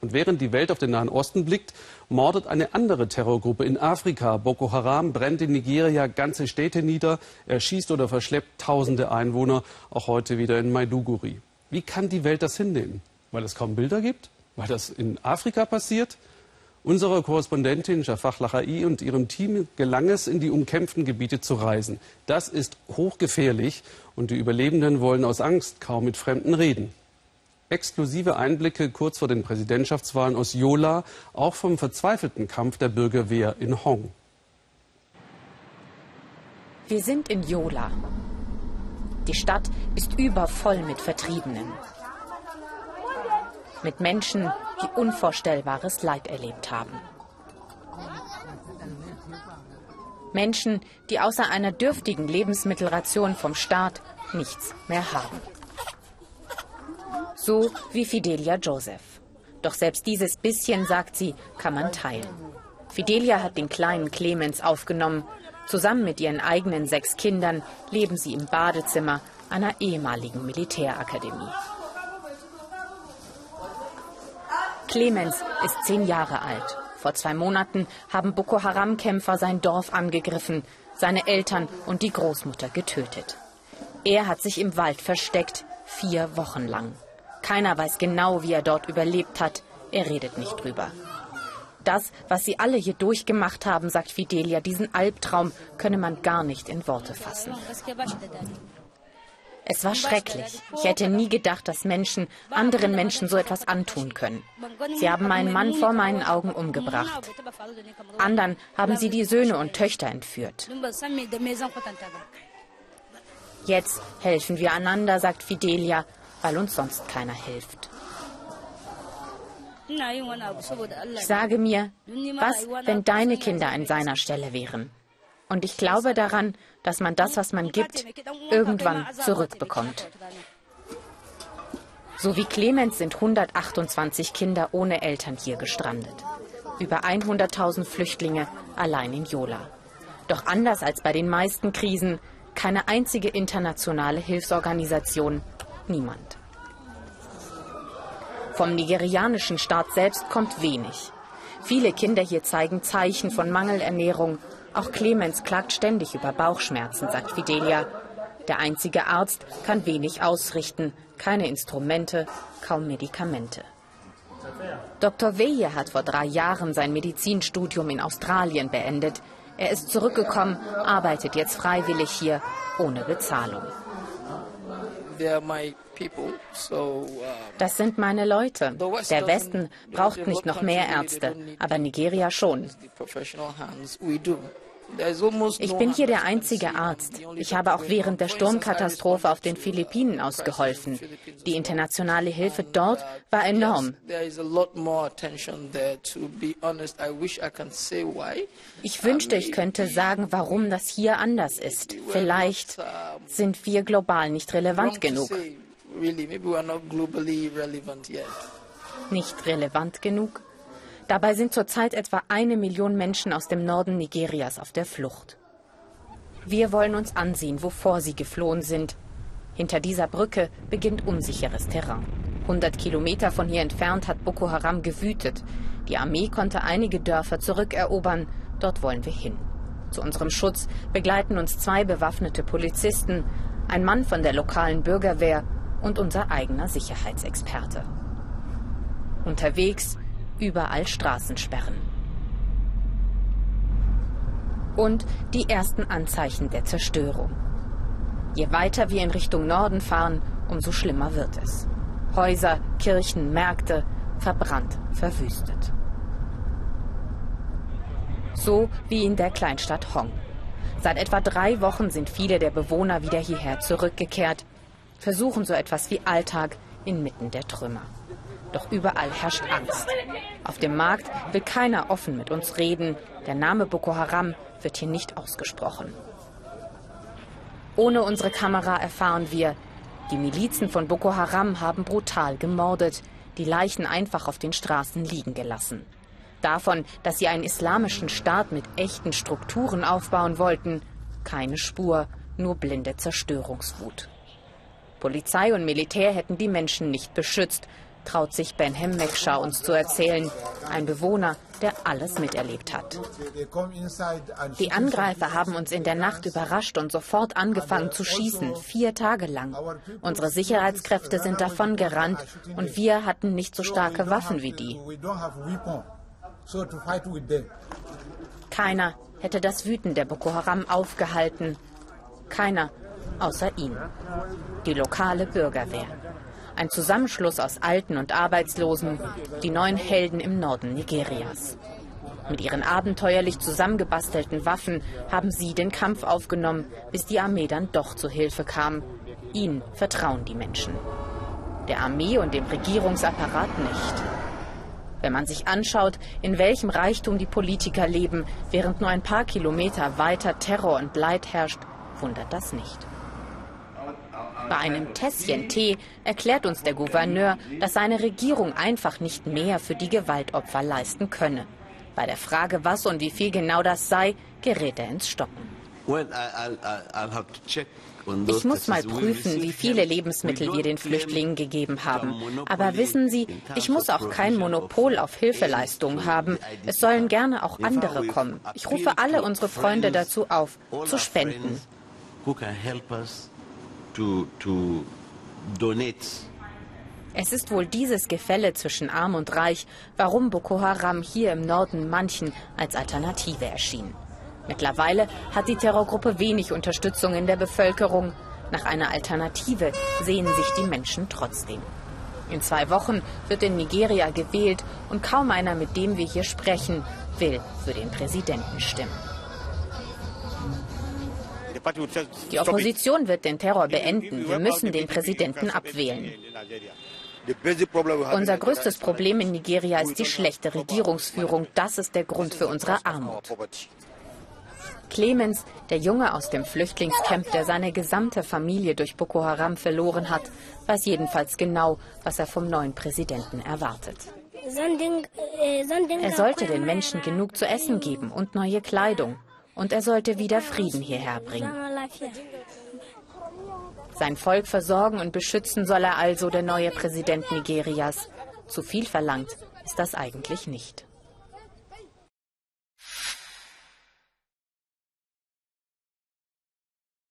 Und während die Welt auf den Nahen Osten blickt, mordet eine andere Terrorgruppe in Afrika. Boko Haram brennt in Nigeria ganze Städte nieder, erschießt oder verschleppt tausende Einwohner, auch heute wieder in Maiduguri. Wie kann die Welt das hinnehmen? Weil es kaum Bilder gibt? Weil das in Afrika passiert? Unserer Korrespondentin Jafar Lachai und ihrem Team gelang es, in die umkämpften Gebiete zu reisen. Das ist hochgefährlich und die Überlebenden wollen aus Angst kaum mit Fremden reden. Exklusive Einblicke kurz vor den Präsidentschaftswahlen aus Yola, auch vom verzweifelten Kampf der Bürgerwehr in Hong. Wir sind in Yola. Die Stadt ist übervoll mit Vertriebenen mit Menschen, die unvorstellbares Leid erlebt haben. Menschen, die außer einer dürftigen Lebensmittelration vom Staat nichts mehr haben. So wie Fidelia Joseph. Doch selbst dieses bisschen, sagt sie, kann man teilen. Fidelia hat den kleinen Clemens aufgenommen. Zusammen mit ihren eigenen sechs Kindern leben sie im Badezimmer einer ehemaligen Militärakademie. Clemens ist zehn Jahre alt. Vor zwei Monaten haben Boko Haram-Kämpfer sein Dorf angegriffen, seine Eltern und die Großmutter getötet. Er hat sich im Wald versteckt, vier Wochen lang. Keiner weiß genau, wie er dort überlebt hat. Er redet nicht drüber. Das, was sie alle hier durchgemacht haben, sagt Fidelia, diesen Albtraum könne man gar nicht in Worte fassen. Es war schrecklich. Ich hätte nie gedacht, dass Menschen anderen Menschen so etwas antun können. Sie haben meinen Mann vor meinen Augen umgebracht. Andern haben sie die Söhne und Töchter entführt. Jetzt helfen wir einander, sagt Fidelia, weil uns sonst keiner hilft. Ich sage mir, was, wenn deine Kinder an seiner Stelle wären? Und ich glaube daran, dass man das, was man gibt, irgendwann zurückbekommt. So wie Clemens sind 128 Kinder ohne Eltern hier gestrandet. Über 100.000 Flüchtlinge allein in Yola. Doch anders als bei den meisten Krisen, keine einzige internationale Hilfsorganisation, niemand. Vom nigerianischen Staat selbst kommt wenig. Viele Kinder hier zeigen Zeichen von Mangelernährung auch Clemens klagt ständig über Bauchschmerzen, sagt Fidelia. Der einzige Arzt kann wenig ausrichten, keine Instrumente, kaum Medikamente. Dr. Weje hat vor drei Jahren sein Medizinstudium in Australien beendet. Er ist zurückgekommen, arbeitet jetzt freiwillig hier, ohne Bezahlung. Das sind meine Leute. Der Westen braucht nicht noch mehr Ärzte, aber Nigeria schon. Ich bin hier der einzige Arzt. Ich habe auch während der Sturmkatastrophe auf den Philippinen ausgeholfen. Die internationale Hilfe dort war enorm. Ich wünschte, ich könnte sagen, warum das hier anders ist. Vielleicht sind wir global nicht relevant genug. Nicht relevant genug? Dabei sind zurzeit etwa eine Million Menschen aus dem Norden Nigerias auf der Flucht. Wir wollen uns ansehen, wovor sie geflohen sind. Hinter dieser Brücke beginnt unsicheres Terrain. 100 Kilometer von hier entfernt hat Boko Haram gewütet. Die Armee konnte einige Dörfer zurückerobern. Dort wollen wir hin. Zu unserem Schutz begleiten uns zwei bewaffnete Polizisten, ein Mann von der lokalen Bürgerwehr und unser eigener Sicherheitsexperte. Unterwegs überall Straßensperren. Und die ersten Anzeichen der Zerstörung. Je weiter wir in Richtung Norden fahren, umso schlimmer wird es. Häuser, Kirchen, Märkte verbrannt, verwüstet. So wie in der Kleinstadt Hong. Seit etwa drei Wochen sind viele der Bewohner wieder hierher zurückgekehrt, versuchen so etwas wie Alltag inmitten der Trümmer. Doch überall herrscht Angst. Auf dem Markt will keiner offen mit uns reden. Der Name Boko Haram wird hier nicht ausgesprochen. Ohne unsere Kamera erfahren wir, die Milizen von Boko Haram haben brutal gemordet, die Leichen einfach auf den Straßen liegen gelassen. Davon, dass sie einen islamischen Staat mit echten Strukturen aufbauen wollten, keine Spur, nur blinde Zerstörungswut. Polizei und Militär hätten die Menschen nicht beschützt, traut sich Ben Hemmeksha uns zu erzählen, ein Bewohner, der alles miterlebt hat. Die Angreifer haben uns in der Nacht überrascht und sofort angefangen zu schießen, vier Tage lang. Unsere Sicherheitskräfte sind davon gerannt und wir hatten nicht so starke Waffen wie die. Keiner hätte das Wüten der Boko Haram aufgehalten. Keiner außer ihn. Die lokale Bürgerwehr. Ein Zusammenschluss aus Alten und Arbeitslosen, die neuen Helden im Norden Nigerias. Mit ihren abenteuerlich zusammengebastelten Waffen haben sie den Kampf aufgenommen, bis die Armee dann doch zu Hilfe kam. Ihnen vertrauen die Menschen. Der Armee und dem Regierungsapparat nicht. Wenn man sich anschaut, in welchem Reichtum die Politiker leben, während nur ein paar Kilometer weiter Terror und Leid herrscht, wundert das nicht. Bei einem Tässchen Tee erklärt uns der Gouverneur, dass seine Regierung einfach nicht mehr für die Gewaltopfer leisten könne. Bei der Frage, was und wie viel genau das sei, gerät er ins Stocken. Ich muss mal prüfen, wie viele Lebensmittel wir den Flüchtlingen gegeben haben. Aber wissen Sie, ich muss auch kein Monopol auf Hilfeleistungen haben. Es sollen gerne auch andere kommen. Ich rufe alle unsere Freunde dazu auf, zu spenden to, to donate. Es ist wohl dieses Gefälle zwischen Arm und Reich, warum Boko Haram hier im Norden manchen als Alternative erschien. Mittlerweile hat die Terrorgruppe wenig Unterstützung in der Bevölkerung. Nach einer Alternative sehen sich die Menschen trotzdem. In zwei Wochen wird in Nigeria gewählt und kaum einer, mit dem wir hier sprechen, will für den Präsidenten stimmen. Die Opposition wird den Terror beenden. Wir müssen den Präsidenten abwählen. Unser größtes Problem in Nigeria ist die schlechte Regierungsführung. Das ist der Grund für unsere Armut. Clemens, der Junge aus dem Flüchtlingscamp, der seine gesamte Familie durch Boko Haram verloren hat, weiß jedenfalls genau, was er vom neuen Präsidenten erwartet. Er sollte den Menschen genug zu essen geben und neue Kleidung und er sollte wieder Frieden hierher bringen. Sein Volk versorgen und beschützen soll er also, der neue Präsident Nigerias. Zu viel verlangt ist das eigentlich nicht.